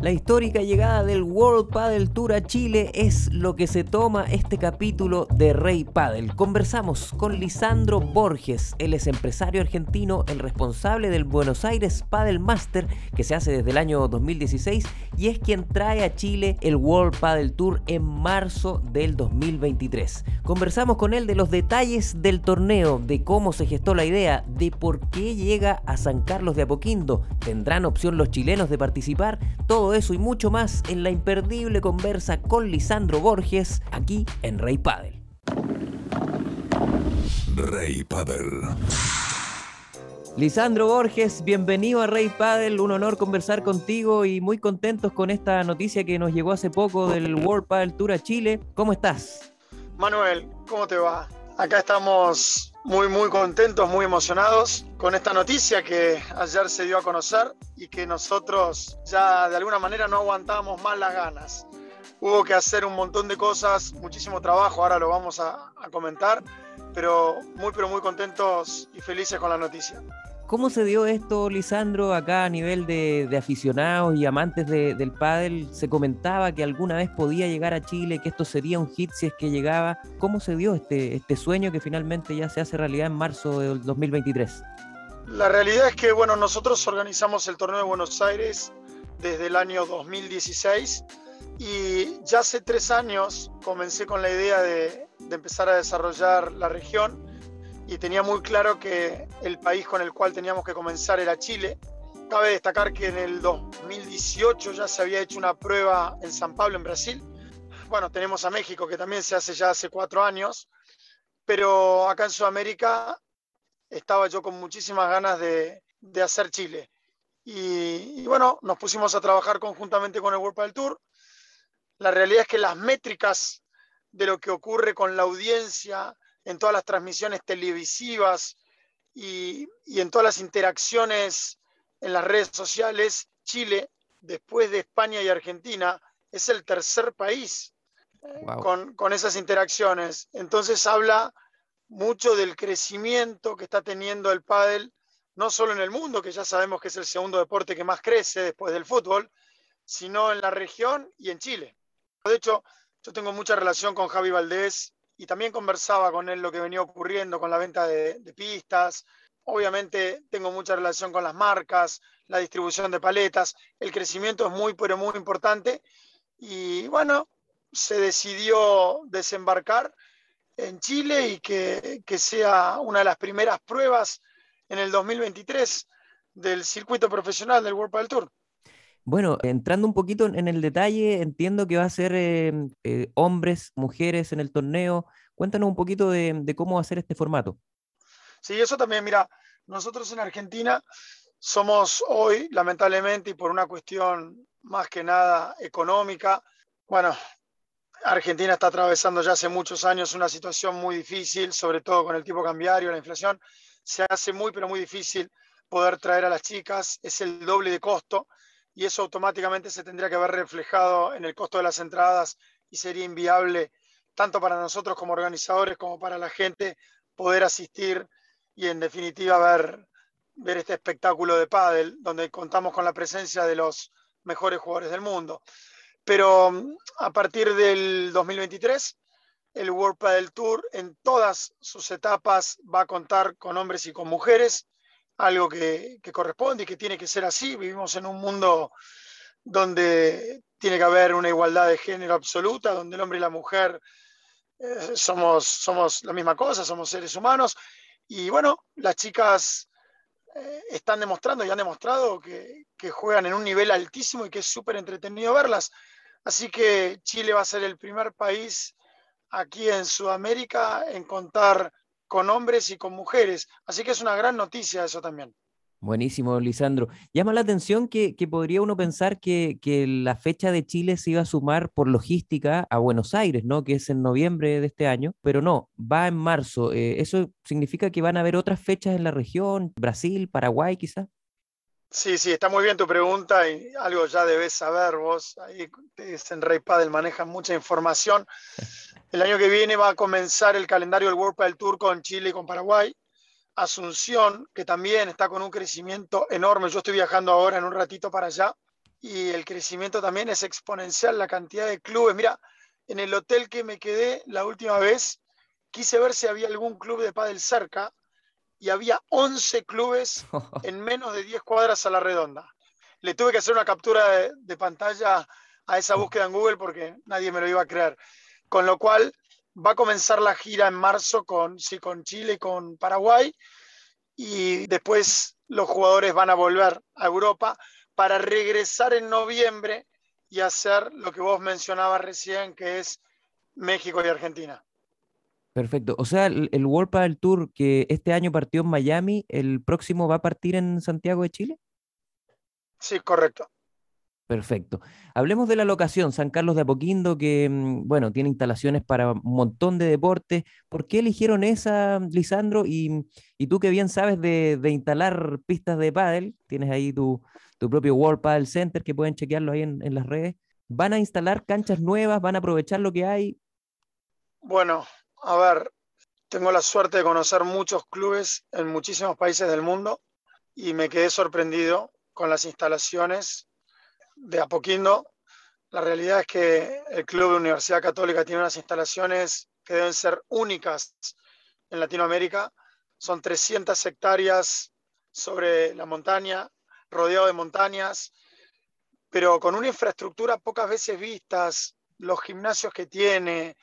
La histórica llegada del World Padel Tour a Chile es lo que se toma este capítulo de Rey Padel. Conversamos con Lisandro Borges, él es empresario argentino, el responsable del Buenos Aires Padel Master que se hace desde el año 2016 y es quien trae a Chile el World Padel Tour en marzo del 2023. Conversamos con él de los detalles del torneo, de cómo se gestó la idea, de por qué llega a San Carlos de Apoquindo, tendrán opción los chilenos de participar, todo eso y mucho más en la imperdible conversa con Lisandro Borges aquí en Rey Padel. Rey Padel. Lisandro Borges, bienvenido a Rey Padel, un honor conversar contigo y muy contentos con esta noticia que nos llegó hace poco del World Padel Tour a Chile. ¿Cómo estás? Manuel, ¿cómo te va? Acá estamos muy, muy contentos, muy emocionados con esta noticia que ayer se dio a conocer y que nosotros ya de alguna manera no aguantábamos más las ganas. Hubo que hacer un montón de cosas, muchísimo trabajo, ahora lo vamos a, a comentar, pero muy, pero muy contentos y felices con la noticia. ¿Cómo se dio esto, Lisandro, acá a nivel de, aficionados y amantes de, del pádel? Se comentaba que alguna vez podía llegar a Chile, que esto sería un hit si es que llegaba. ¿Cómo se dio este, este sueño que finalmente ya se hace realidad en marzo del 2023? La realidad es que, bueno, nosotros organizamos el torneo de Buenos Aires desde el año 2016 y ya hace tres años comencé con la idea de, de empezar a desarrollar la región y tenía muy claro que el país con el cual teníamos que comenzar era Chile. Cabe destacar que en el 2018 ya se había hecho una prueba en San Pablo, en Brasil. Bueno, tenemos a México, que también se hace ya hace cuatro años, pero acá en Sudamérica estaba yo con muchísimas ganas de, de hacer Chile. Y, y, bueno, nos pusimos a trabajar conjuntamente con el World del Tour. La realidad es que las métricas de lo que ocurre con la audiencia, en todas las transmisiones televisivas y, y, en todas las interacciones en las redes sociales, Chile, después de España y Argentina, es el tercer país wow. con, con, esas interacciones. Entonces habla mucho del crecimiento que está teniendo el pádel, no solo en el mundo, que ya sabemos que es el segundo deporte que más crece después del fútbol, sino en la región y en Chile. De hecho, yo tengo mucha relación con Javi Valdés, y también conversaba con él lo que venía ocurriendo con la venta de, pistas. Obviamente tengo mucha relación con las marcas, la distribución de paletas. El crecimiento es muy, pero muy importante. Y bueno, se decidió desembarcar en Chile y que, que sea una de las primeras pruebas en el 2023 del circuito profesional del World Padel Tour. Bueno, entrando un poquito en el detalle, entiendo que va a ser eh, eh, hombres, mujeres en el torneo. Cuéntanos un poquito de, de, cómo va a ser este formato. Sí, eso también, mira, nosotros en Argentina somos hoy, lamentablemente, y por una cuestión más que nada económica, bueno, Argentina está atravesando ya hace muchos años una situación muy difícil, sobre todo con el tipo cambiario, la inflación. Se hace muy, pero muy difícil poder traer a las chicas, es el doble de costo y eso automáticamente se tendría que haber reflejado en el costo de las entradas y sería inviable tanto para nosotros como organizadores como para la gente poder asistir y en definitiva ver, ver este espectáculo de pádel donde contamos con la presencia de los mejores jugadores del mundo. Pero a partir del 2023 el World Padel Tour en todas sus etapas va a contar con hombres y con mujeres algo que, corresponde y que tiene que ser así. Vivimos en un mundo donde tiene que haber una igualdad de género absoluta, donde el hombre y la mujer eh, somos, somos la misma cosa, somos seres humanos. Y bueno, las chicas eh, están demostrando y han demostrado que, que, juegan en un nivel altísimo y que es súper entretenido verlas. Así que Chile va a ser el primer país aquí en Sudamérica en contar con hombres y con mujeres. Así que es una gran noticia eso también. Buenísimo, Lisandro. Llama la atención que, que podría uno pensar que, que, la fecha de Chile se iba a sumar por logística a Buenos Aires, ¿no? Que es en noviembre de este año, pero no, va en marzo. Eh, ¿Eso significa que van a haber otras fechas en la región? ¿Brasil, Paraguay quizás? Sí, sí, está muy bien tu pregunta y algo ya debes saber vos. Ahí en Rey Padel manejan mucha información. El año que viene va a comenzar el calendario del World Padel Tour con Chile y con Paraguay. Asunción, que también está con un crecimiento enorme. Yo estoy viajando ahora en un ratito para allá. y el crecimiento también es exponencial, la cantidad de clubes. Mira, en el hotel que me quedé la última vez, quise ver si había algún club de pádel cerca y había 11 clubes en menos de 10 cuadras a la redonda. Le tuve que hacer una captura de, pantalla a esa búsqueda en Google porque nadie me lo iba a creer. Con lo cual va a comenzar la gira en marzo con, sí, con Chile y con Paraguay y después los jugadores van a volver a Europa para regresar en noviembre y hacer lo que vos mencionabas recién, que es México y Argentina. Perfecto. O sea, el, el World Padel Tour que este año partió en Miami, ¿el próximo va a partir en Santiago de Chile? Sí, correcto. Perfecto. Hablemos de la locación, San Carlos de Apoquindo, que, mm, bueno, tiene instalaciones para un montón de deportes. ¿Por qué eligieron esa, Lisandro? Y, tú que bien sabes de, instalar pistas de pádel, tienes ahí tu, propio World Padel Center, que pueden chequearlo ahí en, en las redes. ¿Van a instalar canchas nuevas? ¿Van a aprovechar lo que hay? Bueno, a ver, tengo la suerte de conocer muchos clubes en muchísimos países del mundo y me quedé sorprendido con las instalaciones de Apoquindo. La realidad es que el Club de Universidad Católica tiene unas instalaciones que deben ser únicas en Latinoamérica. Son 300 hectáreas sobre la montaña, rodeado de montañas, pero con una infraestructura pocas veces vistas, los gimnasios que tiene,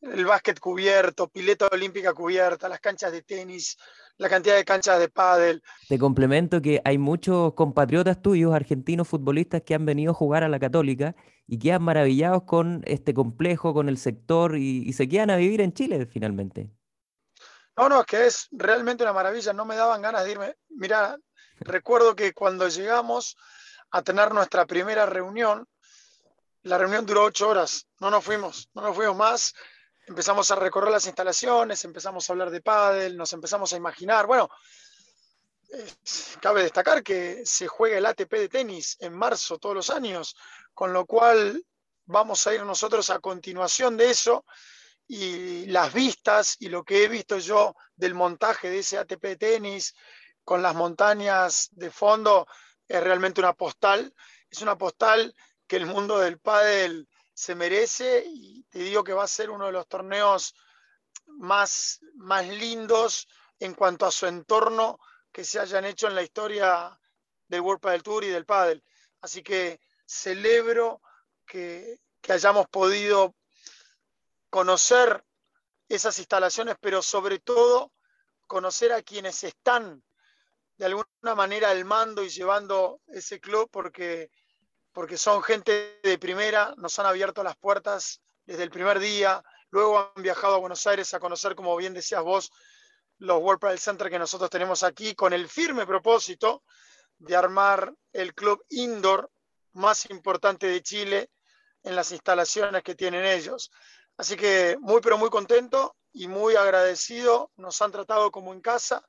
el básquet cubierto, pileta olímpica cubierta, las canchas de tenis, la cantidad de canchas de pádel. Te complemento que hay muchos compatriotas tuyos, argentinos futbolistas, que han venido a jugar a la Católica y quedan maravillados con este complejo, con el sector y, se quedan a vivir en Chile finalmente. No, no, es que es realmente una maravilla. No me daban ganas de irme. Mira, recuerdo que cuando llegamos a tener nuestra primera reunión, la reunión duró ocho horas. No nos fuimos, no nos fuimos más empezamos a recorrer las instalaciones, empezamos a hablar de pádel, nos empezamos a imaginar, bueno, cabe destacar que se juega el ATP de tenis en marzo todos los años, con lo cual vamos a ir nosotros a continuación de eso y las vistas y lo que he visto yo del montaje de ese ATP de tenis con las montañas de fondo es realmente una postal, es una postal que el mundo del pádel se merece y te digo que va a ser uno de los torneos más, más lindos en cuanto a su entorno que se hayan hecho en la historia del World Padel Tour y del Padel. Así que celebro que, que hayamos podido conocer esas instalaciones, pero sobre todo conocer a quienes están de alguna manera al mando y llevando ese club, porque porque son gente de primera, nos han abierto las puertas desde el primer día, luego han viajado a Buenos Aires a conocer, como bien decías vos, los World Padel Center que nosotros tenemos aquí, con el firme propósito de armar el club indoor más importante de Chile en las instalaciones que tienen ellos. Así que muy, pero muy contento y muy agradecido. Nos han tratado como en casa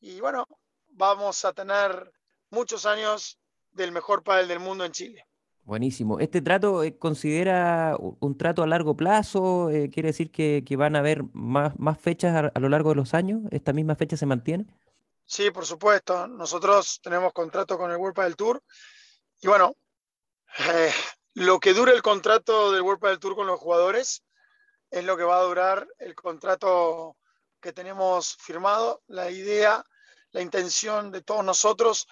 y bueno, vamos a tener muchos años del mejor pádel del mundo en Chile. Buenísimo. ¿Este trato eh, considera un trato a largo plazo? Eh, ¿Quiere decir que, van a haber más, más fechas a, lo largo de los años? ¿Esta misma fecha se mantiene? Sí, por supuesto. Nosotros tenemos contrato con el World Padel Tour. Y bueno, eh, lo que dure el contrato del World Padel Tour con los jugadores es lo que va a durar el contrato que tenemos firmado. La idea, la intención de todos nosotros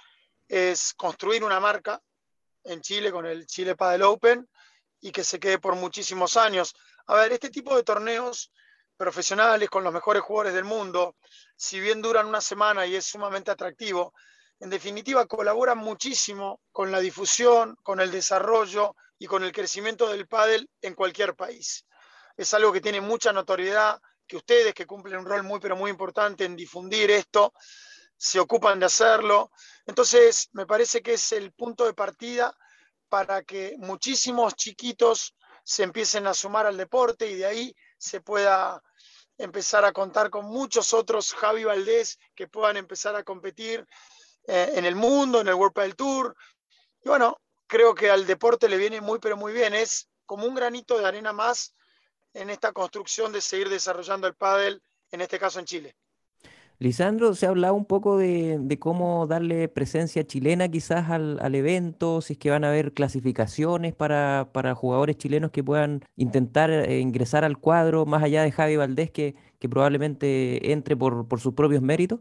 es construir una marca en Chile con el Chile Padel Open y que se quede por muchísimos años. A ver, este tipo de torneos profesionales con los mejores jugadores del mundo, si bien duran una semana y es sumamente atractivo, en definitiva colaboran muchísimo con la difusión, con el desarrollo y con el crecimiento del pádel en cualquier país. Es algo que tiene mucha notoriedad, que ustedes que cumplen un rol muy pero muy importante en difundir esto, se ocupan de hacerlo. Entonces, me parece que es el punto de partida para que muchísimos chiquitos se empiecen a sumar al deporte y de ahí se pueda empezar a contar con muchos otros Javi Valdés que puedan empezar a competir eh, en el mundo, en el World Padel Tour. Y bueno, creo que al deporte le viene muy, pero muy bien. Es como un granito de arena más en esta construcción de seguir desarrollando el pádel, en este caso en Chile. Lisandro, se ha hablado un poco de, cómo darle presencia chilena quizás al, evento, si es que van a haber clasificaciones para, jugadores chilenos que puedan intentar eh, ingresar al cuadro, más allá de Javi Valdés, que, que probablemente entre por, sus propios méritos.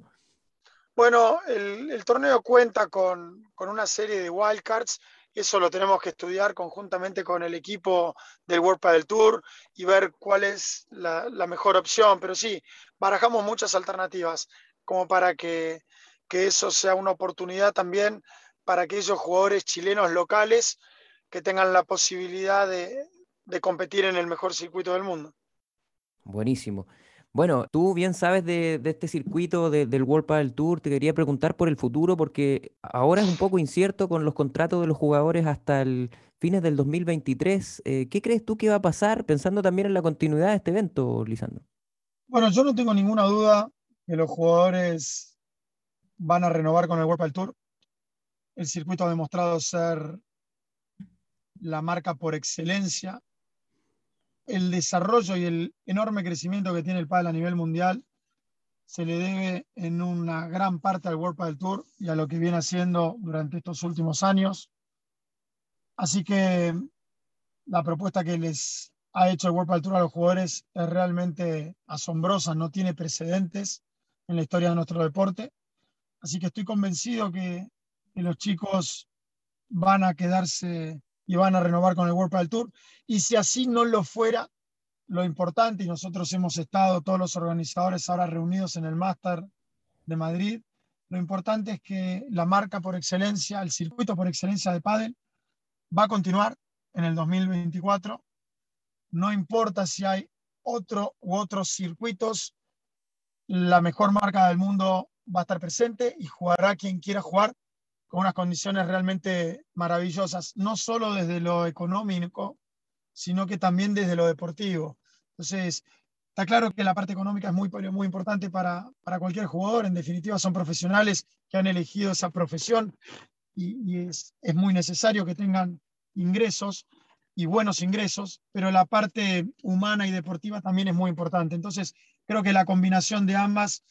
Bueno, el, torneo cuenta con, con, una serie de wildcards eso lo tenemos que estudiar conjuntamente con el equipo del World Padel Tour y ver cuál es la, mejor opción. Pero sí, barajamos muchas alternativas como para que, eso sea una oportunidad también para aquellos jugadores chilenos locales que tengan la posibilidad de, de competir en el mejor circuito del mundo. Buenísimo. Bueno, tú bien sabes de, este circuito del World Padel Tour, te quería preguntar por el futuro porque ahora es un poco incierto con los contratos de los jugadores hasta el fines del 2023. Eh, ¿Qué crees tú que va a pasar pensando también en la continuidad de este evento, Lisandro? Bueno, yo no tengo ninguna duda que los jugadores van a renovar con el World Padel Tour. El circuito ha demostrado ser la marca por excelencia el desarrollo y el enorme crecimiento que tiene el pádel a nivel mundial se le debe en una gran parte al World Padel Tour y a lo que viene haciendo durante estos últimos años. Así que la propuesta que les ha hecho el World Padel Tour a los jugadores es realmente asombrosa, no tiene precedentes en la historia de nuestro deporte. Así que estoy convencido que, que los chicos van a quedarse y van a renovar con el World Padel Tour. Y si así no lo fuera, lo importante, y nosotros hemos estado todos los organizadores ahora reunidos en el Master de Madrid, lo importante es que la marca por excelencia, el circuito por excelencia de pádel, va a continuar en el 2024. No importa si hay otro u otros circuitos, la mejor marca del mundo va a estar presente y jugará quien quiera jugar con unas condiciones realmente maravillosas, no solo desde lo económico, sino que también desde lo deportivo. Entonces, está claro que la parte económica es muy, muy importante para, para cualquier jugador, en definitiva son profesionales que han elegido esa profesión y, es, es muy necesario que tengan ingresos y buenos ingresos, pero la parte humana y deportiva también es muy importante. Entonces, creo que la combinación de ambas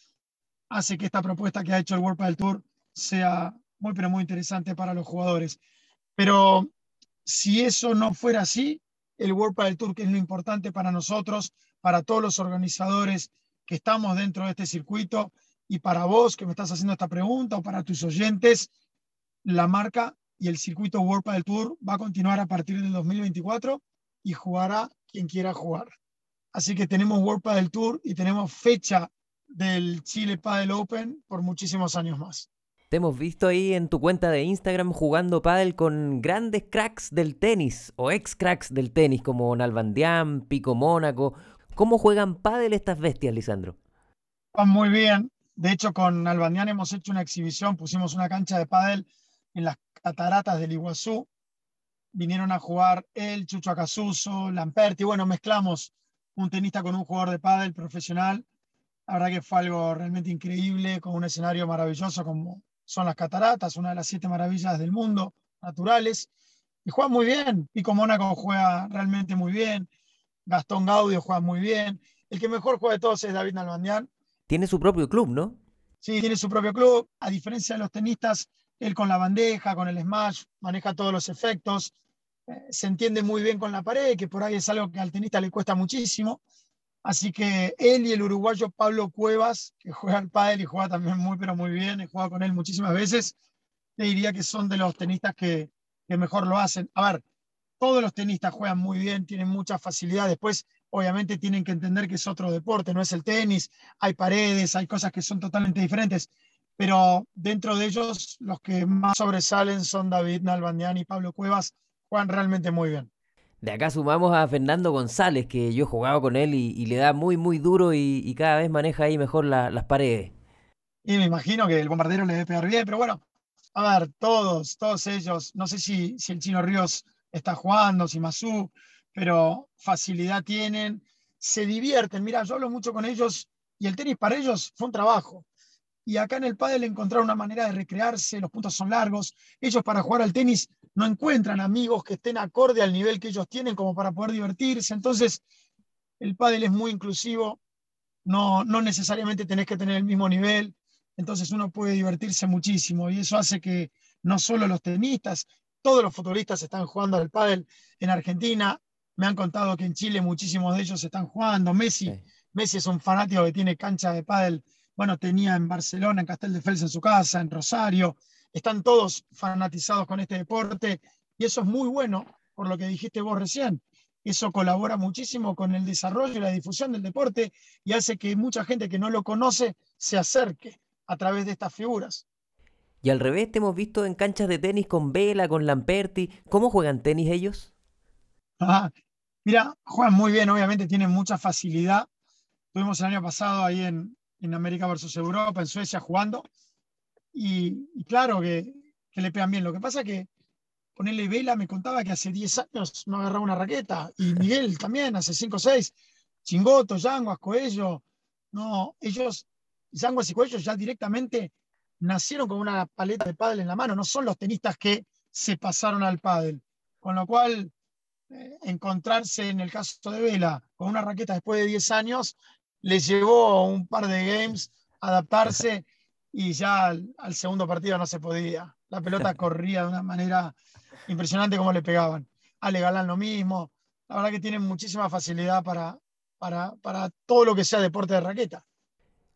hace que esta propuesta que ha hecho el World del Tour sea muy, pero muy interesante para los jugadores. Pero si eso no fuera así, el World del Tour, que es lo importante para nosotros, para todos los organizadores que estamos dentro de este circuito y para vos que me estás haciendo esta pregunta o para tus oyentes, la marca y el circuito World del Tour va a continuar a partir del 2024 y jugará quien quiera jugar. Así que tenemos World del Tour y tenemos fecha del Chile Padel Open por muchísimos años más. Te hemos visto ahí en tu cuenta de Instagram jugando pádel con grandes cracks del tenis o ex cracks del tenis como Nalbandián, Pico Mónaco. ¿Cómo juegan pádel estas bestias, Lisandro? Muy bien. De hecho, con Nalbandián hemos hecho una exhibición, pusimos una cancha de pádel en las cataratas del Iguazú. Vinieron a jugar él, Chucho Acasuso, Lamperti. Bueno, mezclamos un tenista con un jugador de pádel profesional. La verdad que fue algo realmente increíble, con un escenario maravilloso como son las cataratas, una de las siete maravillas del mundo naturales. Y juega muy bien. Pico Mónaco juega realmente muy bien. Gastón Gaudio juega muy bien. El que mejor juega de todos es David Nalbandián. Tiene su propio club, ¿no? Sí, tiene su propio club. A diferencia de los tenistas, él con la bandeja, con el smash, maneja todos los efectos. Eh, se entiende muy bien con la pared, que por ahí es algo que al tenista le cuesta muchísimo. Así que él y el uruguayo Pablo Cuevas, que juega al pádel y juega también muy, pero muy bien, he jugado con él muchísimas veces, le diría que son de los tenistas que, mejor lo hacen. A ver, todos los tenistas juegan muy bien, tienen mucha facilidad. Después, obviamente, tienen que entender que es otro deporte, no es el tenis. Hay paredes, hay cosas que son totalmente diferentes. Pero dentro de ellos, los que más sobresalen son David Nalbandián y Pablo Cuevas, juegan realmente muy bien. De acá sumamos a Fernando González, que yo he jugado con él y, le da muy, muy duro y, cada vez maneja ahí mejor las paredes. Y me imagino que el bombardero le debe pegar bien, pero bueno, a ver, todos, todos ellos, no sé si, si el Chino Ríos está jugando, si Masú, pero facilidad tienen, se divierten. Mira, yo hablo mucho con ellos y el tenis para ellos fue un trabajo. Y acá en el pádel encontrar una manera de recrearse, los puntos son largos. Ellos para jugar al tenis no encuentran amigos que estén acorde al nivel que ellos tienen como para poder divertirse. Entonces, el pádel es muy inclusivo, no, no necesariamente tenés que tener el mismo nivel, entonces uno puede divertirse muchísimo y eso hace que no solo los tenistas, todos los futbolistas están jugando al pádel en Argentina. Me han contado que en Chile muchísimos de ellos están jugando. Messi, Messi es un fanático que tiene cancha de pádel. Bueno, tenía en Barcelona, en Castel de Fels en su casa, en Rosario. Están todos fanatizados con este deporte y eso es muy bueno por lo que dijiste vos recién. Eso colabora muchísimo con el desarrollo y la difusión del deporte y hace que mucha gente que no lo conoce se acerque a través de estas figuras. Y al revés, te hemos visto en canchas de tenis con Vela, con Lamperti. ¿Cómo juegan tenis ellos? Ah, mira, juegan muy bien, obviamente tienen mucha facilidad. Estuvimos el año pasado ahí en, en América versus Europa, en Suecia, jugando. Y, claro que, que, le pegan bien. Lo que pasa es que ponerle Vela me contaba que hace 10 años no agarraba una raqueta. Y Miguel también, hace 5 o 6. Chingoto, Yanguas, Coello. No, ellos, Yanguas y Coello ya directamente nacieron con una paleta de pádel en la mano, no son los tenistas que se pasaron al pádel. Con lo cual, eh, encontrarse en el caso de Vela con una raqueta después de 10 años, les llevó un par de games adaptarse y ya al, segundo partido no se podía. La pelota corría de una manera impresionante como le pegaban. Ale Galán lo mismo. La verdad que tienen muchísima facilidad para, para, para todo lo que sea deporte de raqueta.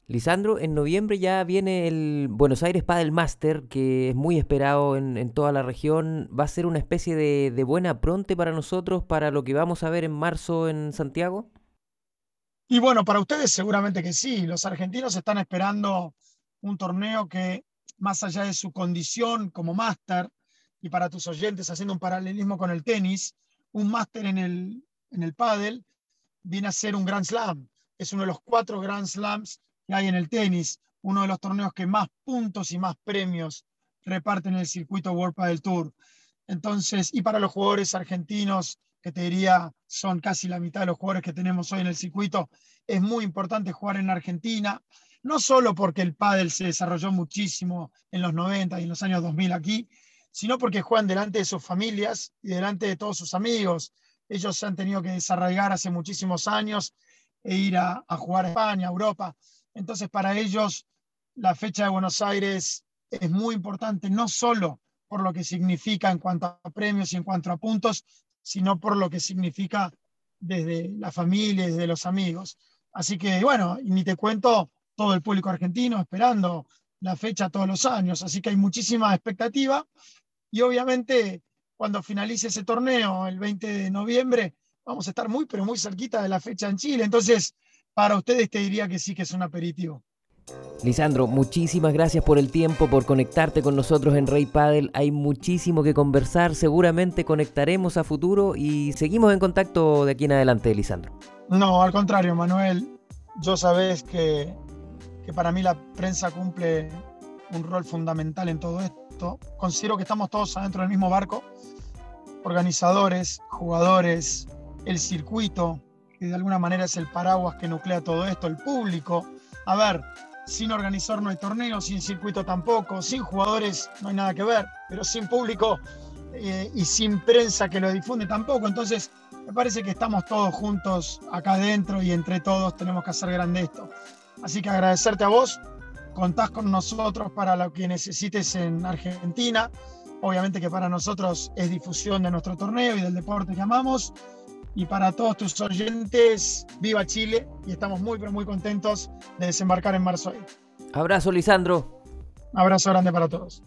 Lisandro, en noviembre ya viene el Buenos Aires Padel Master, que es muy esperado en, toda la región. ¿Va a ser una especie de, de, buena pronte para nosotros para lo que vamos a ver en marzo en Santiago? Y bueno, para ustedes seguramente que sí. Los argentinos están esperando un torneo que, más allá de su condición como máster, y para tus oyentes haciendo un paralelismo con el tenis, un máster en el, en el pádel viene a ser un Grand Slam. Es uno de los cuatro Grand Slams hay en el tenis, uno de los torneos que más puntos y más premios reparten en el circuito World Padel Tour. Entonces, y para los jugadores argentinos, que te diría son casi la mitad de los jugadores que tenemos hoy en el circuito, es muy importante jugar en Argentina, no solo porque el pádel se desarrolló muchísimo en los 90 y en los años 2000 aquí, sino porque juegan delante de sus familias y delante de todos sus amigos. Ellos se han tenido que desarraigar hace muchísimos años e ir a, a jugar a España, a Europa. Entonces, para ellos, la fecha de Buenos Aires es muy importante, no solo por lo que significa en cuanto a premios y en cuanto a puntos, sino por lo que significa desde la familia, desde los amigos. Así que, bueno, ni te cuento todo el público argentino esperando la fecha todos los años, así que hay muchísima expectativa y obviamente cuando finalice ese torneo el 20 de noviembre vamos a estar muy, pero muy cerquita de la fecha en Chile. Entonces, para ustedes te diría que sí que es un aperitivo. Lisandro, muchísimas gracias por el tiempo, por conectarte con nosotros en Rey Padel. Hay muchísimo que conversar, seguramente conectaremos a futuro y seguimos en contacto de aquí en adelante, Lisandro. No, al contrario, Manuel. Yo sabes que, que para mí la prensa cumple un rol fundamental en todo esto. Considero que estamos todos adentro del mismo barco, organizadores, jugadores, el circuito, que de alguna manera es el paraguas que nuclea todo esto, el público. A ver, sin organizador no hay torneo, sin circuito tampoco, sin jugadores no hay nada que ver, pero sin público eh, y sin prensa que lo difunde tampoco. Entonces, me parece que estamos todos juntos acá adentro y entre todos tenemos que hacer grande esto. Así que agradecerte a vos, contás con nosotros para lo que necesites en Argentina. Obviamente que para nosotros es difusión de nuestro torneo y del deporte que amamos y para todos tus oyentes, viva Chile y estamos muy pero muy contentos de desembarcar en marzo. Abrazo Lisandro. Abrazo grande para todos.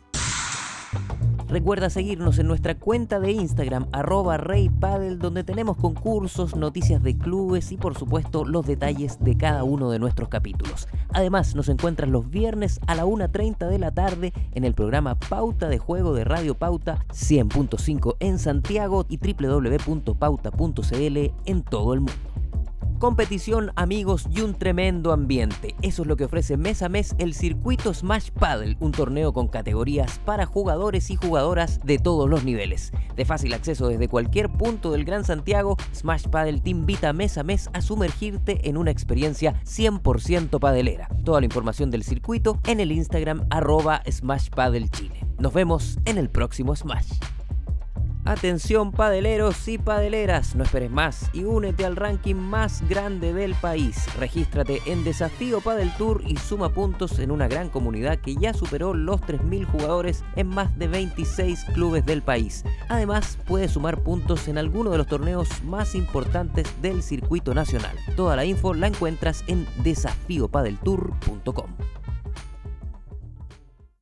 Recuerda seguirnos en nuestra cuenta de Instagram, arroba reypadel, donde tenemos concursos, noticias de clubes y por supuesto los detalles de cada uno de nuestros capítulos. Además, nos encuentras los viernes a la 1.30 de la tarde en el programa Pauta de Juego de Radio Pauta 100.5 en Santiago y www.pauta.cl en todo el mundo competición, amigos y un tremendo ambiente. Eso es lo que ofrece mes a mes el circuito Smash Paddle, un torneo con categorías para jugadores y jugadoras de todos los niveles. De fácil acceso desde cualquier punto del Gran Santiago, Smash Paddle te invita mes a mes a sumergirte en una experiencia 100% padelera. Toda la información del circuito en el Instagram arroba Smash. Nos vemos en el próximo Smash. Atención padeleros y padeleras, no esperes más y únete al ranking más grande del país. Regístrate en Desafío Padel Tour y suma puntos en una gran comunidad que ya superó los 3.000 jugadores en más de 26 clubes del país. Además, puedes sumar puntos en alguno de los torneos más importantes del circuito nacional. Toda la info la encuentras en desafiopadeltour.com.